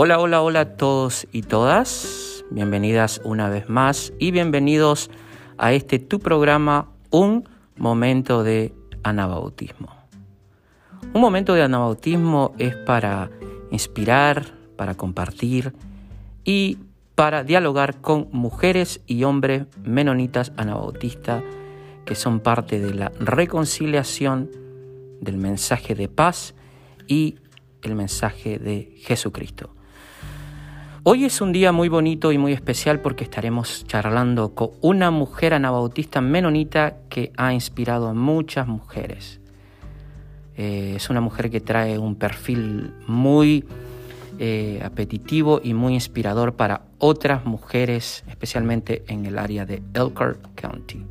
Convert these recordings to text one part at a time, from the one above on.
Hola, hola, hola a todos y todas. Bienvenidas una vez más y bienvenidos a este tu programa Un momento de anabautismo. Un momento de anabautismo es para inspirar, para compartir y para dialogar con mujeres y hombres menonitas anabautistas que son parte de la reconciliación del mensaje de paz y el mensaje de Jesucristo. Hoy es un día muy bonito y muy especial porque estaremos charlando con una mujer anabautista menonita que ha inspirado a muchas mujeres. Eh, es una mujer que trae un perfil muy eh, apetitivo y muy inspirador para otras mujeres, especialmente en el área de Elkhart County.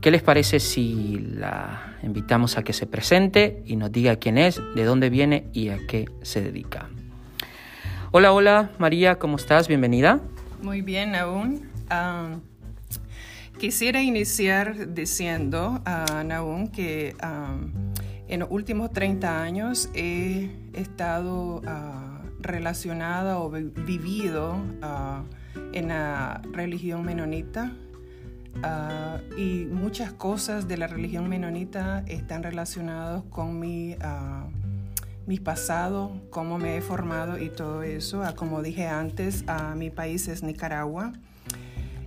¿Qué les parece si la invitamos a que se presente y nos diga quién es, de dónde viene y a qué se dedica? Hola, hola María, ¿cómo estás? Bienvenida. Muy bien, aún. quisiera iniciar diciendo a uh, que en los últimos 30 años he estado ah, relacionada o vivido ah, en la religión menonita. Ah, y muchas cosas de la religión menonita están relacionadas con mi mi pasado, cómo me he formado y todo eso. Ah, como dije antes, a mi país es Nicaragua.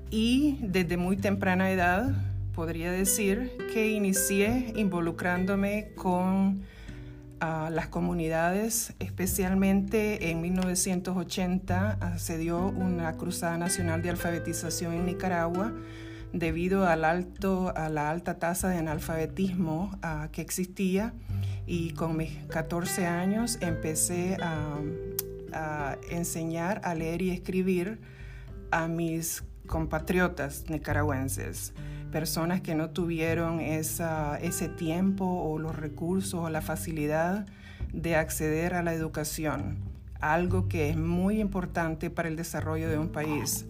Y desde muy temprana edad podría decir que inicié involucrándome con ah, las comunidades, especialmente en 1980 ah, se dio una cruzada nacional de alfabetización en Nicaragua debido al alto, a la alta tasa de analfabetismo que existía y con mis 14 años empecé a, enseñar a leer y escribir a mis compatriotas nicaragüenses, personas que no tuvieron ese tiempo o los recursos o la facilidad de acceder a la educación, algo que es muy importante para el desarrollo de un país.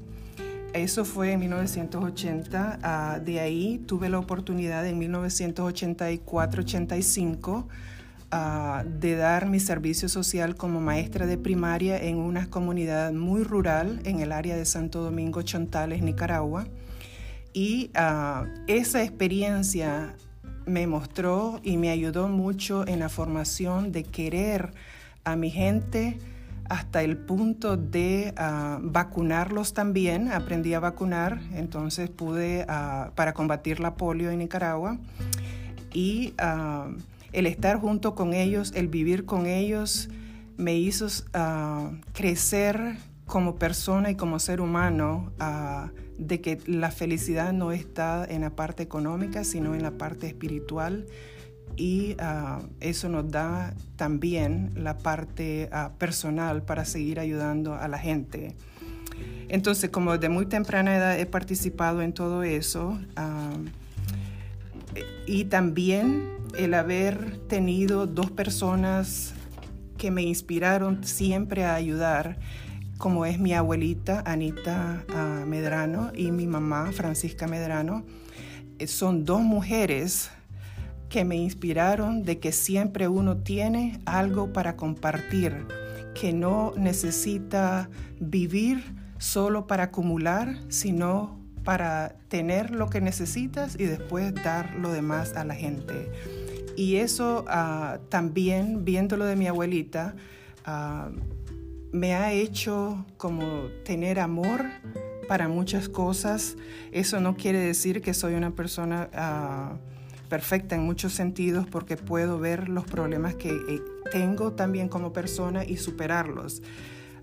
Eso fue en 1980. Ah, de ahí tuve la oportunidad en 1984-85 ah, de dar mi servicio social como maestra de primaria en una comunidad muy rural en el área de Santo Domingo, Chontales, Nicaragua. Y ah, esa experiencia me mostró y me ayudó mucho en la formación de querer a mi gente hasta el punto de ah, vacunarlos también. Aprendí a vacunar, entonces pude, ah, para combatir la polio en Nicaragua. Y ah, el estar junto con ellos, el vivir con ellos, me hizo crecer como persona y como ser humano, de que la felicidad no está en la parte económica, sino en la parte espiritual y ah, eso nos da también la parte ah, personal para seguir ayudando a la gente. Entonces, como de muy temprana edad he participado en todo eso ah, y también el haber tenido dos personas que me inspiraron siempre a ayudar, como es mi abuelita Anita Medrano y mi mamá Francisca Medrano, eh, son dos mujeres que me inspiraron de que siempre uno tiene algo para compartir, que no necesita vivir solo para acumular, sino para tener lo que necesitas y después dar lo demás a la gente. Y eso ah, también, viéndolo de mi abuelita, ah, me ha hecho como tener amor para muchas cosas. Eso no quiere decir que soy una persona... Ah, perfecta en muchos sentidos porque puedo ver los problemas que eh, tengo también como persona y superarlos.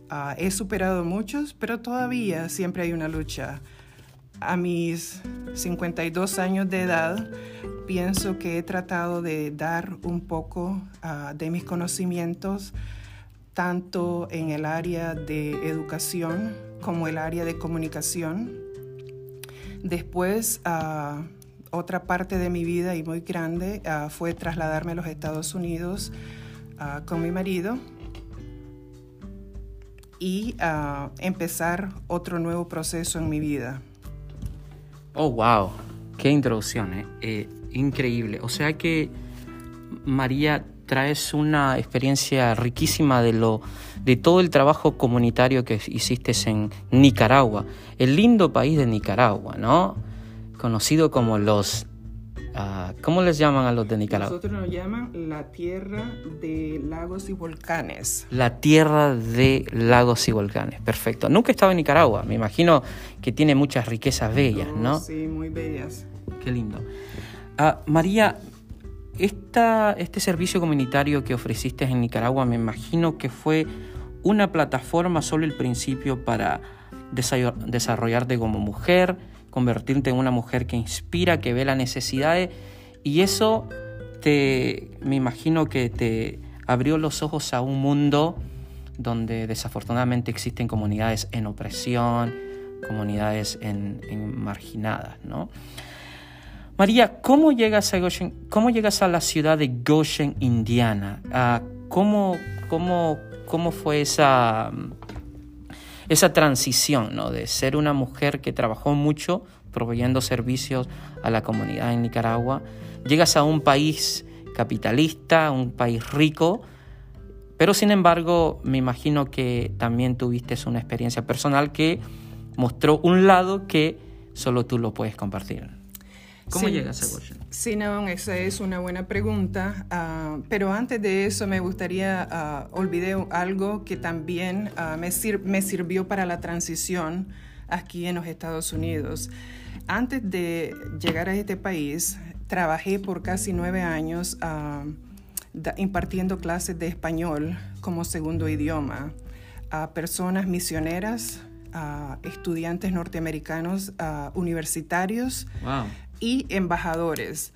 Ah, he superado muchos, pero todavía siempre hay una lucha. A mis 52 años de edad, pienso que he tratado de dar un poco ah, de mis conocimientos, tanto en el área de educación como el área de comunicación. Después, uh, otra parte de mi vida y muy grande ah, fue trasladarme a los Estados Unidos ah, con mi marido y ah, empezar otro nuevo proceso en mi vida. Oh, wow, qué introducción, ¿eh? Eh, increíble. O sea que, María, traes una experiencia riquísima de lo de todo el trabajo comunitario que hiciste en Nicaragua, el lindo país de Nicaragua, ¿no? Conocido como los Ah, ¿Cómo les llaman a los de Nicaragua? Nosotros nos llaman la tierra de lagos y volcanes. La tierra de lagos y volcanes, perfecto. Nunca he estado en Nicaragua, me imagino que tiene muchas riquezas bellas, ¿no? Sí, muy bellas. Qué lindo. Ah, María, esta, este servicio comunitario que ofreciste en Nicaragua, me imagino que fue una plataforma solo el principio para desarrollarte como mujer, convertirte en una mujer que inspira, que ve las necesidades y eso te, me imagino que te abrió los ojos a un mundo donde desafortunadamente existen comunidades en opresión, comunidades en, marginadas, ¿no? María, ¿cómo llegas a Goshen, cómo llegas a la ciudad de Goshen, Indiana? Ah, ¿Cómo, cómo, cómo fue esa, esa transición ¿no? de ser una mujer que trabajó mucho proveyendo servicios a la comunidad en Nicaragua, llegas a un país capitalista, un país rico, pero sin embargo me imagino que también tuviste una experiencia personal que mostró un lado que solo tú lo puedes compartir. ¿Cómo llegas a Washington? Sí, no, esa es una buena pregunta. Ah, pero antes de eso me gustaría, uh, olvidé algo que también ah, me, me, sirvió para la transición aquí en los Estados Unidos. Antes de llegar a este país, trabajé por casi nueve años impartiendo clases de español como segundo idioma a personas misioneras, a estudiantes norteamericanos, a universitarios. Wow y embajadores.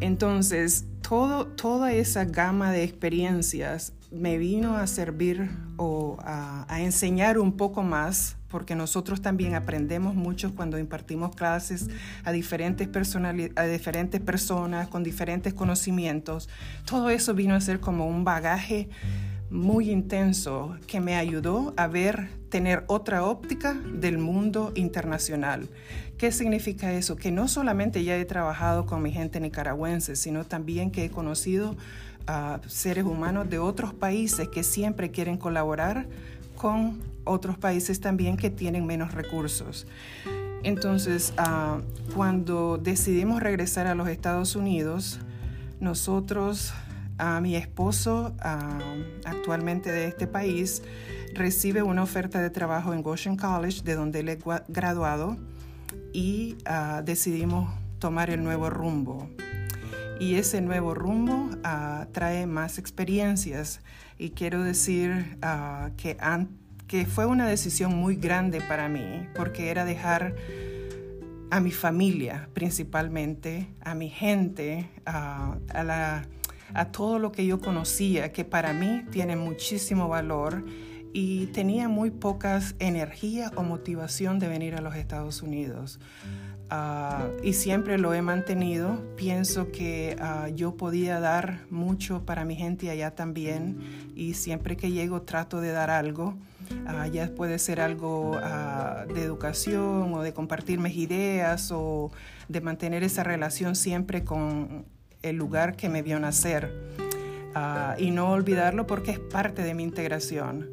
Entonces, todo, toda esa gama de experiencias me vino a servir o a, enseñar un poco más, porque nosotros también aprendemos mucho cuando impartimos clases a diferentes, a diferentes personas con diferentes conocimientos. Todo eso vino a ser como un bagaje muy intenso que me ayudó a ver, tener otra óptica del mundo internacional. ¿Qué significa eso? Que no solamente ya he trabajado con mi gente nicaragüense, sino también que he conocido seres humanos de otros países que siempre quieren colaborar con otros países también que tienen menos recursos. Entonces, ah, cuando decidimos regresar a los Estados Unidos, nosotros, a mi esposo, ah, actualmente de este país, recibe una oferta de trabajo en Goshen College, de donde él es graduado y ah, decidimos tomar el nuevo rumbo. Y ese nuevo rumbo ah, trae más experiencias y quiero decir ah, que, que fue una decisión muy grande para mí porque era dejar a mi familia principalmente, a mi gente, a, a todo lo que yo conocía, que para mí tiene muchísimo valor y tenía muy pocas energía o motivación de venir a los Estados Unidos. Ah, y siempre lo he mantenido. Pienso que ah, yo podía dar mucho para mi gente allá también y siempre que llego trato de dar algo. Uh, ya puede ser algo de educación o de compartir mis ideas o de mantener esa relación siempre con el lugar que me vio nacer. y no olvidarlo porque es parte de mi integración.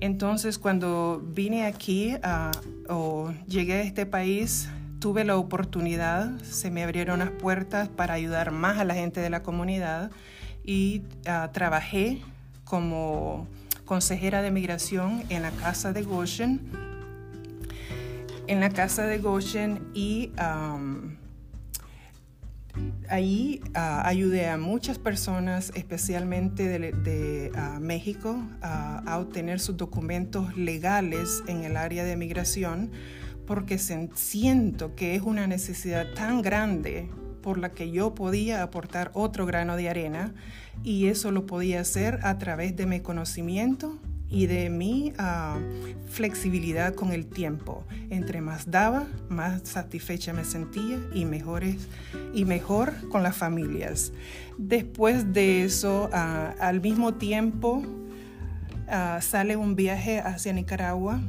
Entonces, cuando vine aquí o llegué a este país, tuve la oportunidad, se me abrieron las puertas para ayudar más a la gente de la comunidad y ah, trabajé como consejera de migración en la casa de Goshen. En la casa de Goshen y Ahí ah, ayudé a muchas personas, especialmente de, ah, México, a obtener sus documentos legales en el área de migración, porque siento que es una necesidad tan grande por la que yo podía aportar otro grano de arena y eso lo podía hacer a través de mi conocimiento y de mi ah, flexibilidad con el tiempo. Entre más daba, más satisfecha me sentía y, mejores, y mejor con las familias. Después de eso, ah, al mismo tiempo, ah, sale un viaje hacia Nicaragua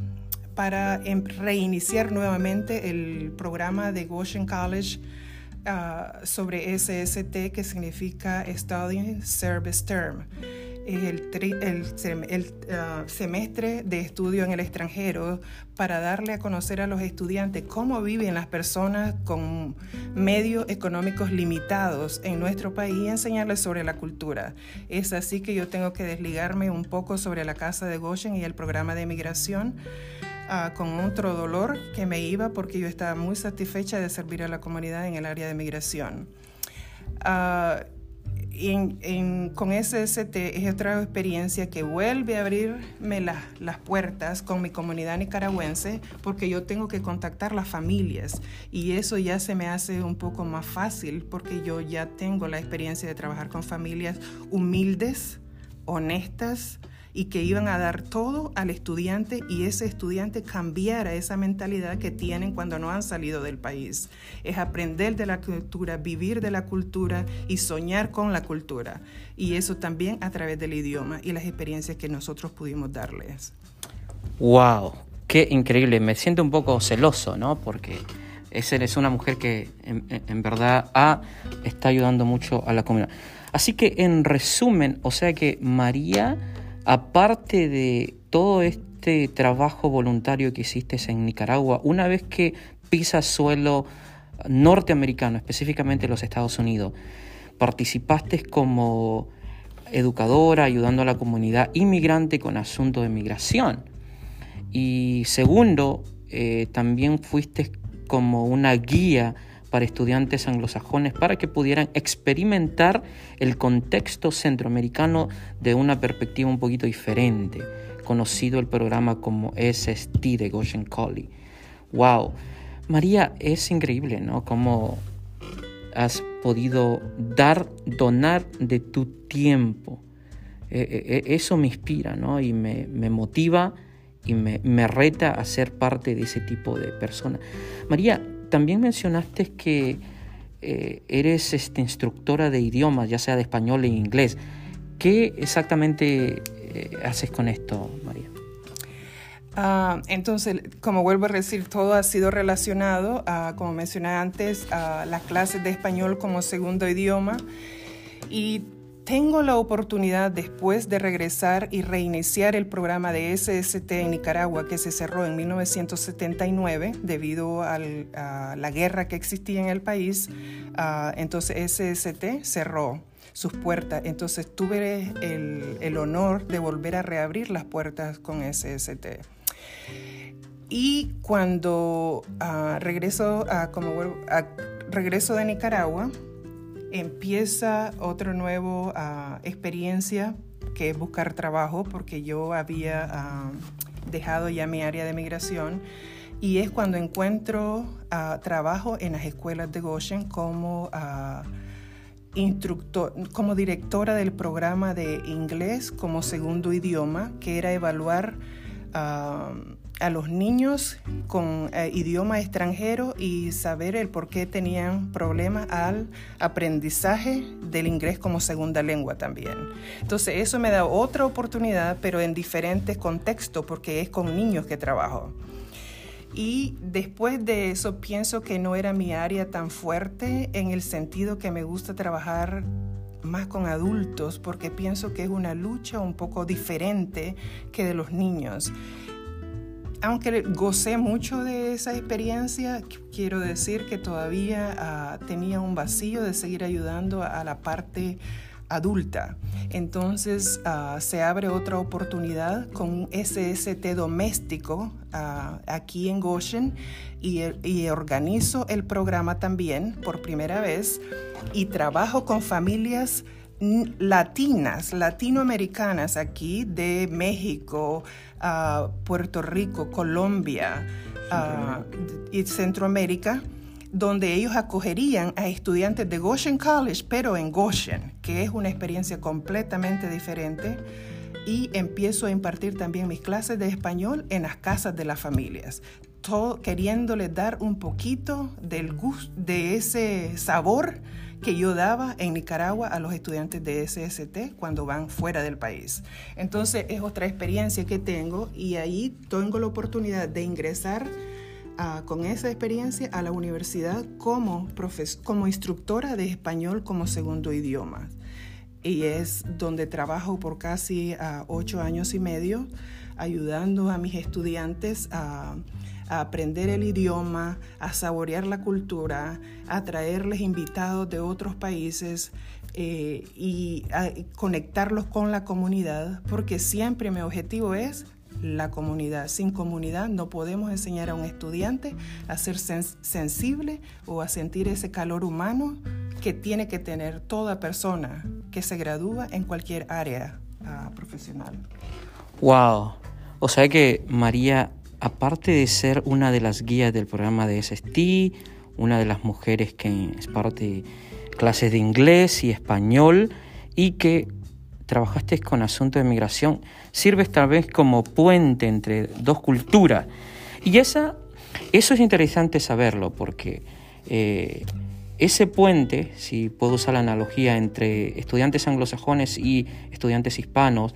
para em, reiniciar nuevamente el programa de Goshen College sobre SST, que significa Studying Service Term el, ah, semestre de estudio en el extranjero para darle a conocer a los estudiantes cómo viven las personas con medios económicos limitados en nuestro país y enseñarles sobre la cultura. Es así que yo tengo que desligarme un poco sobre la casa de Goshen y el programa de migración. Ah, con otro dolor que me iba porque yo estaba muy satisfecha de servir a la comunidad en el área de migración. Uh, con SST es otra experiencia que vuelve a abrirme las puertas con mi comunidad nicaragüense porque yo tengo que contactar las familias y eso ya se me hace un poco más fácil porque yo ya tengo la experiencia de trabajar con familias humildes, honestas, y que iban a dar todo al estudiante y ese estudiante cambiara esa mentalidad que tienen cuando no han salido del país. Es aprender de la cultura, vivir de la cultura y soñar con la cultura. Y eso también a través del idioma y las experiencias que nosotros pudimos darles. ¡Wow! Qué increíble. Me siento un poco celoso, ¿no? Porque es una mujer que en, en verdad ha, está ayudando mucho a la comunidad. Así que en resumen, o sea que María aparte de todo este trabajo voluntario que hiciste en Nicaragua, una vez que pisas suelo norteamericano, específicamente los Estados Unidos, participaste como educadora ayudando a la comunidad inmigrante con asuntos de migración. Y segundo, eh, también fuiste como una guía para estudiantes anglosajones para que pudieran experimentar el contexto centroamericano de una perspectiva un poquito diferente, conocido el programa como SST de Goshen Colley. ¡Wow! María, es increíble, ¿no? Cómo has podido dar, donar de tu tiempo. E, e, e, eso me inspira, ¿no? Y me, motiva y me, me, reta a ser parte de ese tipo de personas. María, también mencionaste que eh, eres este, instructora de idiomas, ya sea de español e inglés. ¿Qué exactamente eh, haces con esto, María? Ah, entonces, como vuelvo a decir, todo ha sido relacionado, como mencioné antes, a las clases de español como segundo idioma. Y tengo la oportunidad después de regresar y reiniciar el programa de SST en Nicaragua que se cerró en 1979 debido a la guerra que existía en el país. Ah, entonces SST cerró sus puertas. Entonces tuve el, honor de volver a reabrir las puertas con SST. Y cuando a, como, regreso de Nicaragua, empieza otra nueva ah, experiencia que es buscar trabajo porque yo había ah, dejado ya mi área de migración y es cuando encuentro ah, trabajo en las escuelas de Goshen como instructor, como directora del programa de inglés como segundo idioma, que era evaluar a los niños con eh, idioma extranjero y saber el por qué tenían problemas al aprendizaje del inglés como segunda lengua también. Entonces eso me da otra oportunidad, pero en diferentes contextos, porque es con niños que trabajo. Y después de eso pienso que no era mi área tan fuerte en el sentido que me gusta trabajar más con adultos porque pienso que es una lucha un poco diferente que de los niños aunque gocé mucho de esa experiencia, quiero decir que todavía ah, tenía un vacío de seguir ayudando a, la parte adulta. Entonces ah, se abre otra oportunidad con un SST doméstico ah, aquí en Goshen y, y, organizo el programa también por primera vez y trabajo con familias latinas, latinoamericanas aquí de México, Puerto Rico, Colombia y Centroamérica, donde ellos acogerían a estudiantes de Goshen College, pero en Goshen, que es una experiencia completamente diferente. Y empiezo a impartir también mis clases de español en las casas de las familias, todo, queriéndole dar un poquito del gusto, de ese sabor que yo daba en Nicaragua a los estudiantes de SST cuando van fuera del país. Entonces es otra experiencia que tengo y ahí tengo la oportunidad de ingresar con esa experiencia a la universidad como, como instructora de español como segundo idioma. Y es donde trabajo por casi ocho años y medio, ayudando a mis estudiantes a, aprender el idioma, a saborear la cultura, a traerles invitados de otros países eh, y a conectarlos con la comunidad, porque siempre mi objetivo es la comunidad. Sin comunidad no podemos enseñar a un estudiante a ser sensible o a sentir ese calor humano que tiene que tener toda persona que se gradúa en cualquier área uh, profesional. Wow. O sea que María, aparte de ser una de las guías del programa de SST, una de las mujeres que es parte de clases de inglés y español y que trabajaste con asuntos de migración, sirves tal vez como puente entre dos culturas. Y esa, eso es interesante saberlo, porque eh, ese puente, si puedo usar la analogía entre estudiantes anglosajones y estudiantes hispanos,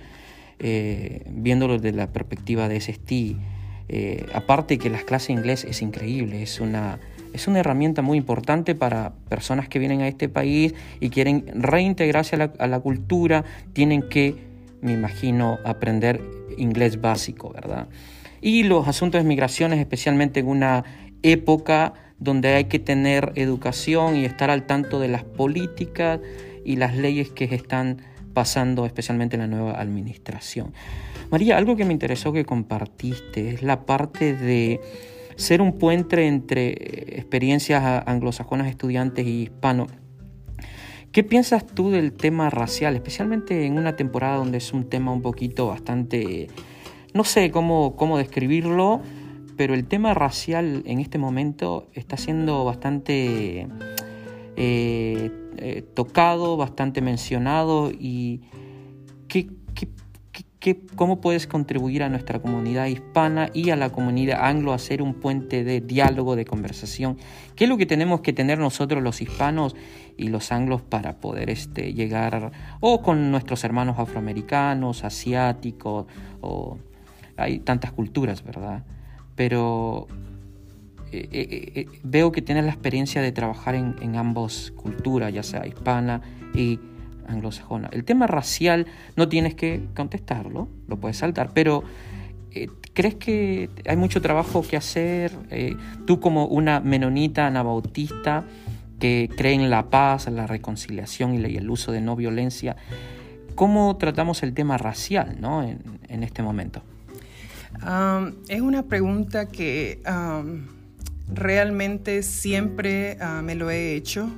eh, viéndolo desde la perspectiva de SST, eh, aparte que las clases de inglés es increíble, es una es una herramienta muy importante para personas que vienen a este país y quieren reintegrarse a la, cultura, tienen que, me imagino, aprender inglés básico, ¿verdad? Y los asuntos de migraciones, especialmente en una época donde hay que tener educación y estar al tanto de las políticas y las leyes que están pasando, especialmente en la nueva administración. María, algo que me interesó que compartiste es la parte de ser un puente entre experiencias anglosajonas, estudiantes y hispanos. ¿Qué piensas tú del tema racial, especialmente en una temporada donde es un tema un poquito bastante, no sé cómo, cómo describirlo, pero el tema racial en este momento está siendo bastante eh, eh, tocado, bastante mencionado y ¿qué, cómo puedes contribuir a nuestra comunidad hispana y a la comunidad anglo a ser un puente de diálogo, de conversación. ¿Qué es lo que tenemos que tener nosotros los hispanos y los anglos para poder este, llegar o con nuestros hermanos afroamericanos, asiáticos, o hay tantas culturas, ¿verdad? Pero eh, eh, eh, veo que tienes la experiencia de trabajar en, en ambas culturas, ya sea hispana y anglosajona. El tema racial no tienes que contestarlo, lo puedes saltar, pero ¿crees que hay mucho trabajo que hacer? Tú como una menonita anabautista que cree en la paz, la reconciliación y el uso de no violencia, ¿cómo tratamos el tema racial ¿no? en, este momento? Um, es una pregunta que um, realmente siempre uh, me lo he hecho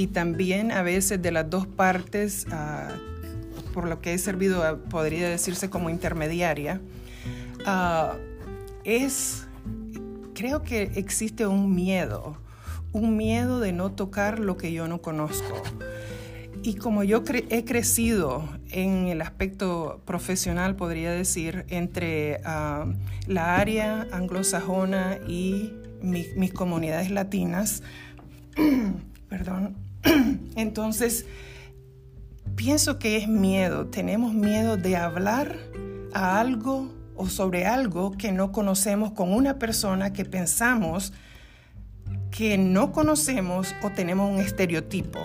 y también a veces de las dos partes, ah, por lo que he servido, ah, podría decirse como intermediaria, ah, es, creo que existe un miedo, un miedo de no tocar lo que yo no conozco. Y como yo he crecido en el aspecto profesional, podría decir, entre la área anglosajona y mis comunidades latinas, perdón, Entonces, pienso que es miedo. Tenemos miedo de hablar a algo o sobre algo que no conocemos con una persona que pensamos que no conocemos o tenemos un estereotipo.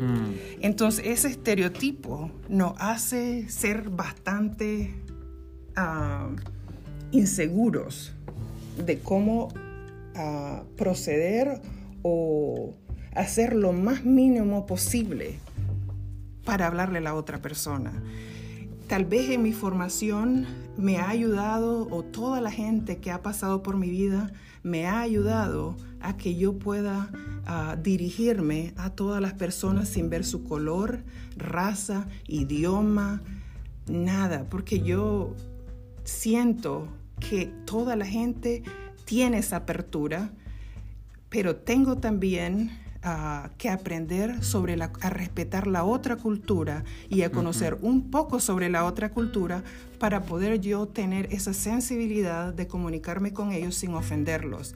Hmm. Entonces ese estereotipo nos hace ser bastante ah, inseguros de cómo ah, proceder o hacer lo más mínimo posible para hablarle a la otra persona. Tal vez en mi formación me ha ayudado o toda la gente que ha pasado por mi vida me ha ayudado a que yo pueda ah, dirigirme a todas las personas sin ver su color, raza, idioma, nada, porque yo siento que toda la gente tiene esa apertura, pero tengo también que aprender sobre la, a respetar la otra cultura y a conocer un poco sobre la otra cultura para poder yo tener esa sensibilidad de comunicarme con ellos sin ofenderlos.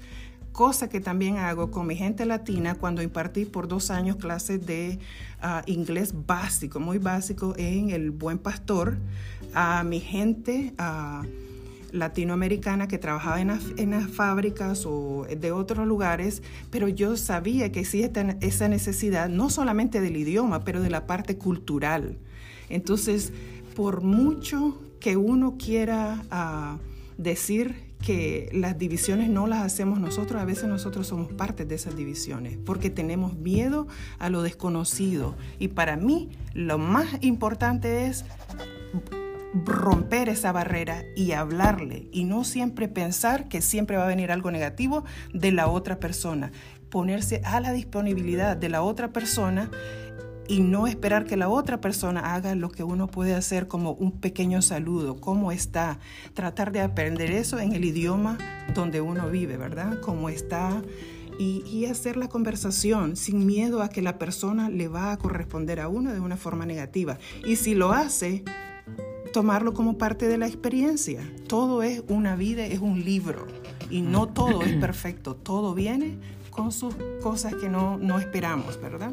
Cosa que también hago con mi gente latina cuando impartí por dos años clases de ah, inglés básico, muy básico en el Buen Pastor. A mi gente latinoamericana que trabajaba en, las fábricas o de otros lugares, pero yo sabía que existía esa necesidad no solamente del idioma, pero de la parte cultural. Entonces, por mucho que uno quiera uh, decir que las divisiones no las hacemos nosotros, a veces nosotros somos parte de esas divisiones, porque tenemos miedo a lo desconocido. Y para mí lo más importante es romper esa barrera y hablarle y no siempre pensar que siempre va a venir algo negativo de la otra persona. Ponerse a la disponibilidad de la otra persona y no esperar que la otra persona haga lo que uno puede hacer como un pequeño saludo, cómo está, tratar de aprender eso en el idioma donde uno vive, ¿verdad? Cómo está y, y, hacer la conversación sin miedo a que la persona le va a corresponder a uno de una forma negativa. Y si lo hace, tomarlo como parte de la experiencia. Todo es una vida, es un libro y no todo es perfecto, todo viene con sus cosas que no, no esperamos, ¿verdad?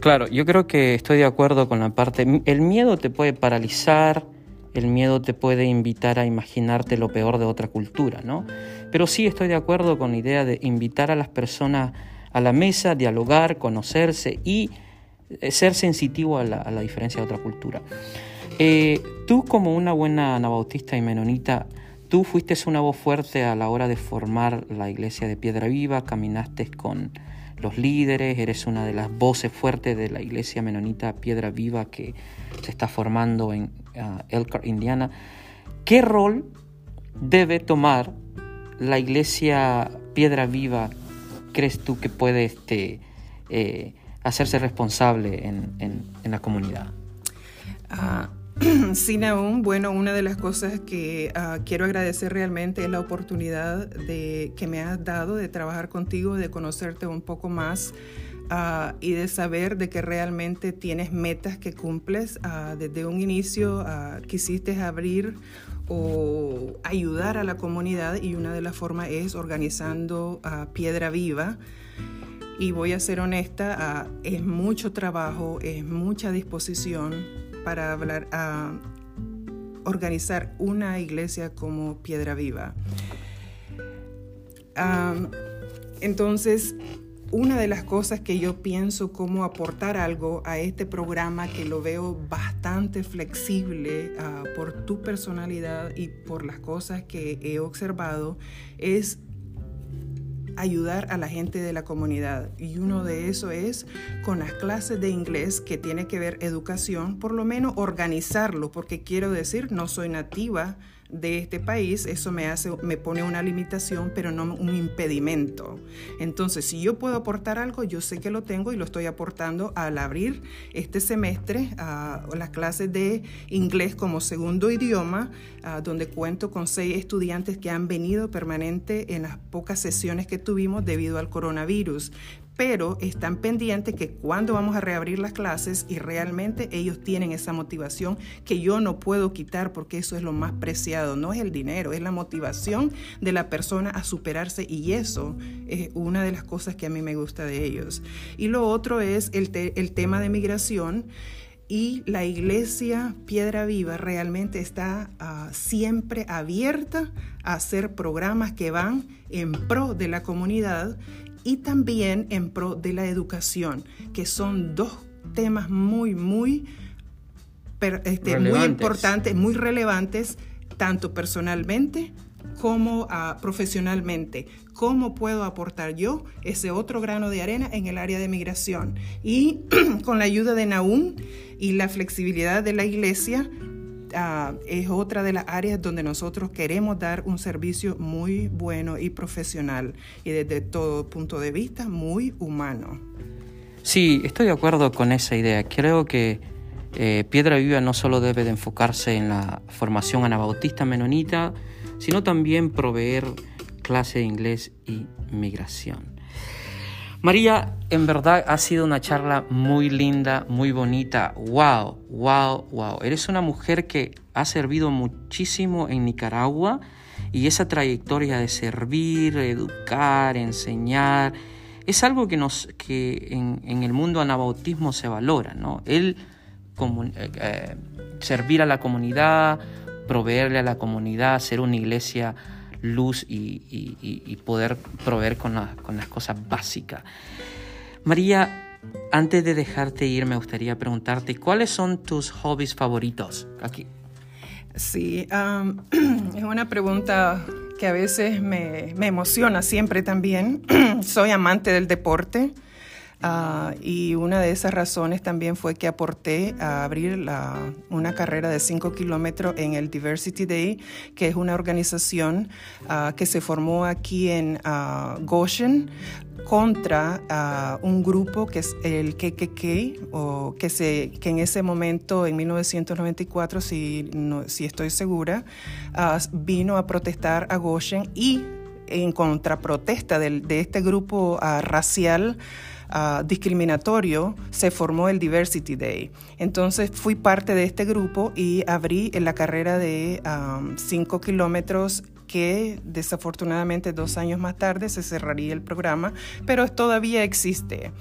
Claro, yo creo que estoy de acuerdo con la parte, el miedo te puede paralizar, el miedo te puede invitar a imaginarte lo peor de otra cultura, ¿no? Pero sí estoy de acuerdo con la idea de invitar a las personas a la mesa, dialogar, conocerse y eh, ser sensitivo a la, a la diferencia de otra cultura. Eh, tú como una buena anabautista y menonita, Tú fuiste una voz fuerte a la hora de formar la iglesia de Piedra Viva, caminaste con los líderes, eres una de las voces fuertes de la iglesia menonita Piedra Viva que se está formando en uh, Elkhart, Indiana. ¿Qué rol debe tomar la iglesia Piedra Viva, crees tú que puede este, eh, hacerse responsable en, la comunidad? Ah, Sin aún, bueno, una de las cosas que ah, quiero agradecer realmente es la oportunidad que me has dado de trabajar contigo, de conocerte un poco más ah, y de saber de que realmente tienes metas que cumples. Ah, desde un inicio quisiste abrir o ayudar a la comunidad y una de las formas es organizando Piedra Viva. Y voy a ser honesta, es mucho trabajo, es mucha disposición para hablar, organizar una iglesia como piedra viva. entonces, una de las cosas que yo pienso como aportar algo a este programa que lo veo bastante flexible ah, por tu personalidad y por las cosas que he observado es ayudar a la gente de la comunidad. Y uno de eso es con las clases de inglés que tiene que ver educación, por lo menos organizarlo, porque quiero decir, no soy nativa de este país, eso me hace, me pone una limitación, pero no un impedimento. Entonces, si yo puedo aportar algo, yo sé que lo tengo y lo estoy aportando al abrir este semestre a las clases de inglés como segundo idioma, donde cuento con seis estudiantes que han venido permanente en las pocas sesiones que tuvimos debido al coronavirus pero están pendientes que cuando vamos a reabrir las clases y realmente ellos tienen esa motivación que yo no puedo quitar porque eso es lo más preciado, no es el dinero, es la motivación de la persona a superarse y eso es una de las cosas que a mí me gusta de ellos. Y lo otro es el, tema de migración y la iglesia Piedra Viva realmente está ah, siempre abierta a hacer programas que van en pro de la comunidad y también en pro de la educación, que son dos temas muy, muy, este, muy importantes, muy relevantes, tanto personalmente como uh, profesionalmente. ¿Cómo puedo aportar yo ese otro grano de arena en el área de migración? Y con la ayuda de Naum y la flexibilidad de la iglesia, Ah, es otra de las áreas donde nosotros queremos dar un servicio muy bueno y profesional y desde todo punto de vista muy humano. Sí, estoy de acuerdo con esa idea. Creo que eh, Piedra Viva no solo debe de enfocarse en la formación anabautista menonita, sino también proveer clase de inglés y migración. María, en verdad ha sido una charla muy linda, muy bonita. Wow, wow, wow. Eres una mujer que ha servido muchísimo en Nicaragua y esa trayectoria de servir, educar, enseñar, es algo que, nos, que en, el mundo anabautismo se valora, ¿no? El como, eh, eh, servir a la comunidad, proveerle a la comunidad, ser una iglesia luz y, poder proveer con, con las cosas básicas. María, antes de dejarte ir, me gustaría preguntarte, ¿cuáles son tus hobbies favoritos aquí? Sí, es una pregunta que a veces me emociona siempre también. Soy amante del deporte. Ah, y una de esas razones también fue que aporté a abrir una carrera de 5 kilómetros en el Diversity Day, que es una organización ah, que se formó aquí en uh, Goshen contra un grupo que es el KKK, o que, se, que en ese momento, en 1994, si, si estoy segura, vino a protestar a Goshen y en contraprotesta de, de este grupo racial, Ah, discriminatorio, se formó el Diversity Day. Entonces fui parte de este grupo y abrí en la carrera de 5 kilómetros que desafortunadamente dos años más tarde se cerraría el programa, pero todavía existe.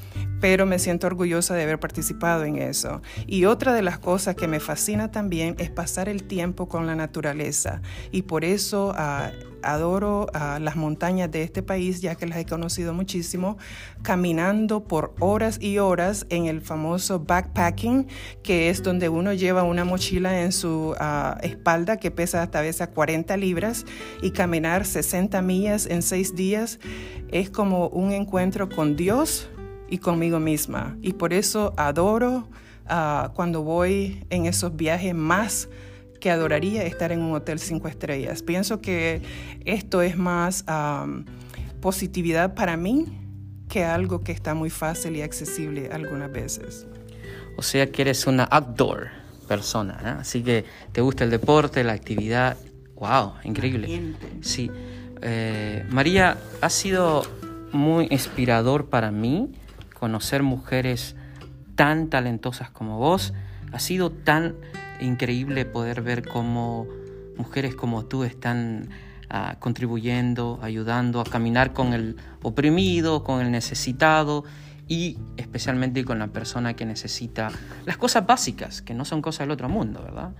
Pero me siento orgullosa de haber participado en eso. Y otra de las cosas que me fascina también es pasar el tiempo con la naturaleza. Y por eso... Uh, adoro las montañas de este país, ya que las he conocido muchísimo, caminando por horas y horas en el famoso backpacking, que es donde uno lleva una mochila en su ah, espalda que pesa hasta a veces 40 libras y caminar 60 millas en seis días es como un encuentro con Dios y conmigo misma. Y por eso adoro ah, cuando voy en esos viajes más que adoraría estar en un hotel cinco estrellas. Pienso que esto es más positividad para mí que algo que está muy fácil y accesible algunas veces. O sea que eres una outdoor persona, así que te gusta el deporte, la actividad. ¡Wow! Increíble. Sí. Eh, María, ha sido muy inspirador para mí conocer mujeres tan talentosas como vos. Ha sido tan increíble poder ver cómo mujeres como tú están ah, contribuyendo, ayudando a caminar con el oprimido, con el necesitado y especialmente con la persona que necesita las cosas básicas, que no son cosas del otro mundo, ¿verdad?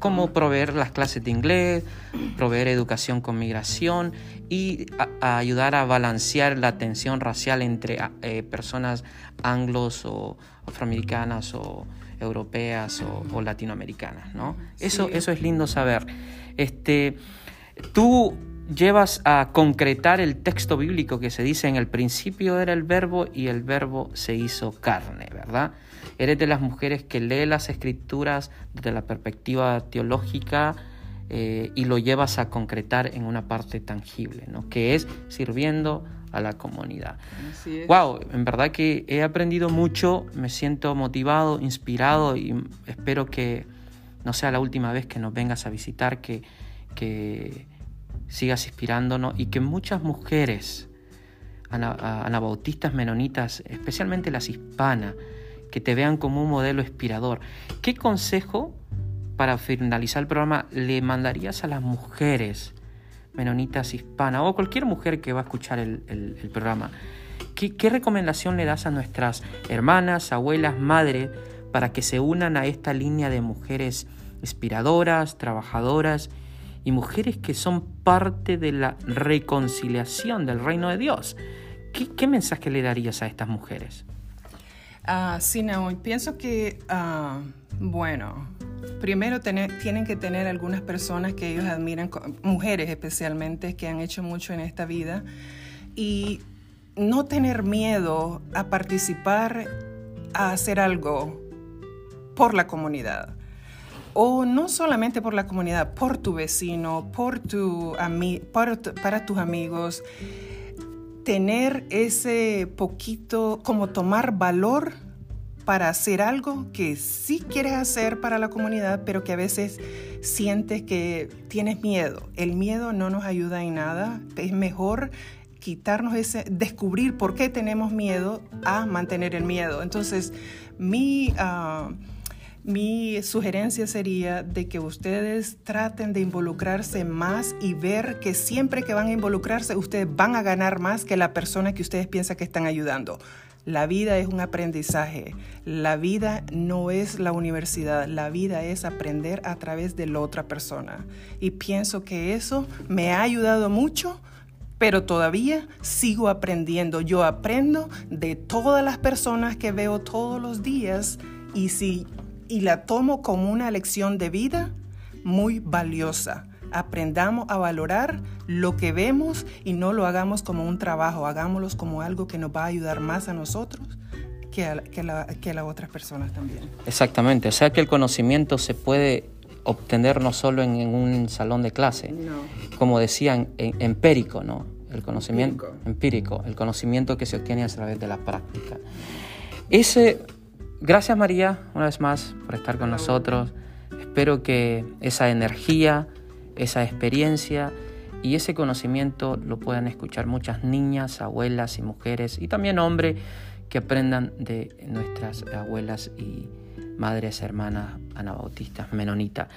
Como proveer las clases de inglés, proveer educación con migración y ayudar a balancear la tensión racial entre ah, eh, personas anglos o afroamericanas o europeas o, latinoamericanas, ¿no? Eso, eso es lindo saber. Este, tú llevas a concretar el texto bíblico que se dice en el principio era el verbo y el verbo se hizo carne, ¿verdad? Eres de las mujeres que lee las escrituras desde la perspectiva teológica eh, y lo llevas a concretar en una parte tangible, ¿no? Que es sirviendo a la comunidad. Wow, en verdad que he aprendido mucho, me siento motivado, inspirado y espero que no sea la última vez que nos vengas a visitar, que, que sigas inspirándonos y que muchas mujeres anabautistas menonitas, especialmente las hispanas, que te vean como un modelo inspirador. ¿Qué consejo para finalizar el programa le mandarías a las mujeres menonitas hispanas o cualquier mujer que va a escuchar el, programa, ¿qué, recomendación le das a nuestras hermanas, abuelas, madres para que se unan a esta línea de mujeres inspiradoras, trabajadoras y mujeres que son parte de la reconciliación del reino de Dios? ¿Qué, mensaje le darías a estas mujeres? Uh, sí, no, pienso que, ah, bueno, primero tienen que tener algunas personas que ellos admiran, mujeres especialmente, que han hecho mucho en esta vida, y no tener miedo a participar, a hacer algo por la comunidad. O no solamente por la comunidad, por tu vecino, por tu para tus amigos. Tener ese poquito, como tomar valor para hacer algo que sí quieres hacer para la comunidad, pero que a veces sientes que tienes miedo. El miedo no nos ayuda en nada. Es mejor quitarnos ese, descubrir por qué tenemos miedo a mantener el miedo. Entonces, mi, ah, mi sugerencia sería de que ustedes traten de involucrarse más y ver que siempre que van a involucrarse, ustedes van a ganar más que la persona que ustedes piensan que están ayudando La vida es un aprendizaje. La vida no es la universidad. La vida es aprender a través de la otra persona. Y pienso que eso me ha ayudado mucho, pero todavía sigo aprendiendo. Yo aprendo de todas las personas que veo todos los días y, si, y la tomo como una lección de vida muy valiosa aprendamos a valorar lo que vemos y no lo hagamos como un trabajo, hagámoslo como algo que nos va a ayudar más a nosotros que a, que las otras personas también. Exactamente, o sea que el conocimiento se puede obtener no solo en, un salón de clase, como decían, empírico, ¿no? El conocimiento empírico. el conocimiento que se obtiene a través de la práctica. Ese, gracias María, una vez más, por estar con nosotros. Espero que esa energía, esa experiencia y ese conocimiento lo puedan escuchar muchas niñas, abuelas y mujeres y también hombres que aprendan de nuestras abuelas y madres hermanas anabautistas, menonitas.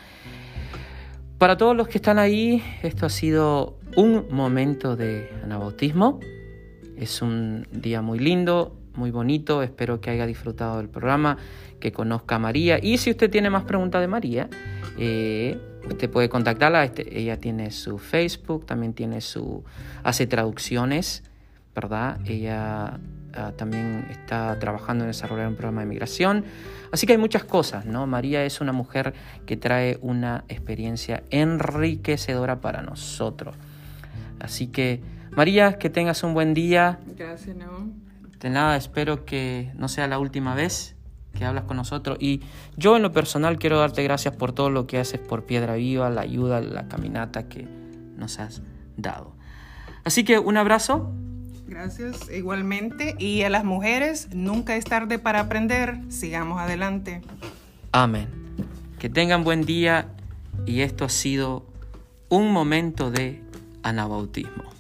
Para todos los que están ahí, esto ha sido un momento de anabautismo. Es un día muy lindo, muy bonito. Espero que haya disfrutado del programa, que conozca a María. Y si usted tiene más preguntas de María, eh, Usted puede contactarla, este, ella tiene su Facebook, también tiene su, hace traducciones, ¿verdad? Ella ah, también está trabajando en desarrollar un programa de migración. Así que hay muchas cosas, ¿no? María es una mujer que trae una experiencia enriquecedora para nosotros. Así que, María, que tengas un buen día. Gracias, ¿no? De nada, espero que no sea la última vez que hablas con nosotros. Y yo en lo personal quiero darte gracias por todo lo que haces por Piedra Viva, la ayuda, la caminata que nos has dado. Así que un abrazo. Gracias, igualmente. Y a las mujeres, nunca es tarde para aprender. Sigamos adelante. Amén. Que tengan buen día y esto ha sido un momento de anabautismo.